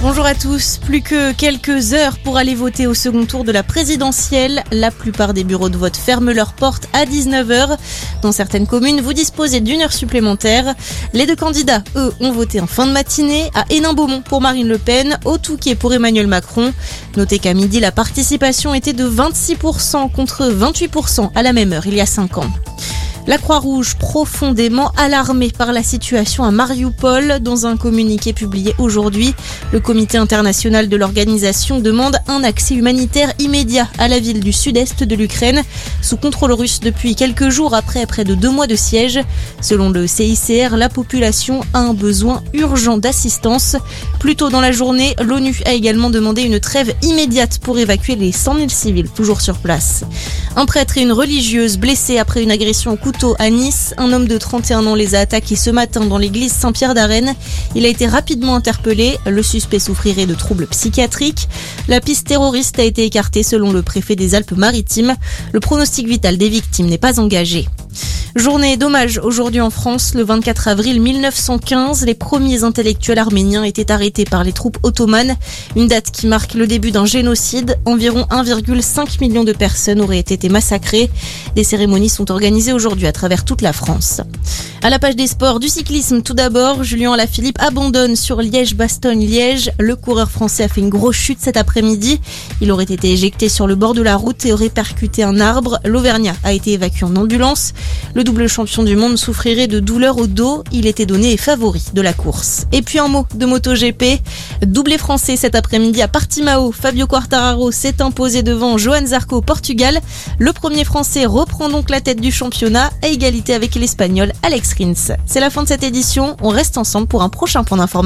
Bonjour à tous. Plus que quelques heures pour aller voter au second tour de la présidentielle. La plupart des bureaux de vote ferment leurs portes à 19h. Dans certaines communes, vous disposez d'une heure supplémentaire. Les deux candidats, eux, ont voté en fin de matinée à Hénin-Beaumont pour Marine Le Pen, au Touquet pour Emmanuel Macron. Notez qu'à midi, la participation était de 26% contre 28% à la même heure il y a 5 ans. La Croix-Rouge profondément alarmée par la situation à Mariupol. Dans un communiqué publié aujourd'hui, le comité international de l'organisation demande un accès humanitaire immédiat à la ville du sud-est de l'Ukraine, sous contrôle russe depuis quelques jours après près de deux mois de siège. Selon le CICR, la population a un besoin urgent d'assistance. Plus tôt dans la journée, l'ONU a également demandé une trêve immédiate pour évacuer les 100 000 civils toujours sur place. Un prêtre et une religieuse blessés après une agression au couteau à Nice. Un homme de 31 ans les a attaqués ce matin dans l'église Saint-Pierre d'Arène. Il a été rapidement interpellé. Le suspect souffrirait de troubles psychiatriques. La piste terroriste a été écartée selon le préfet des Alpes-Maritimes. Le pronostic vital des victimes n'est pas engagé. Journée d'hommage aujourd'hui en France, le 24 avril 1915, les premiers intellectuels arméniens étaient arrêtés par les troupes ottomanes, une date qui marque le début d'un génocide. Environ 1,5 million de personnes auraient été massacrées. Des cérémonies sont organisées aujourd'hui à travers toute la France. À la page des sports du cyclisme, tout d'abord, Julien Alaphilippe abandonne sur Liège-Bastogne-Liège. Le coureur français a fait une grosse chute cet après-midi. Il aurait été éjecté sur le bord de la route et aurait percuté un arbre. L'Auvergnat a été évacué en ambulance. Le double champion du monde souffrirait de douleurs au dos. Il était donné favori de la course. Et puis un mot de MotoGP. Doublé français cet après-midi à Portimao. Fabio Quartararo s'est imposé devant Johan Zarco au Portugal. Le premier français reprend donc la tête du championnat à égalité avec l'espagnol Alex C'est la fin de cette édition. On reste ensemble pour un prochain point d'information.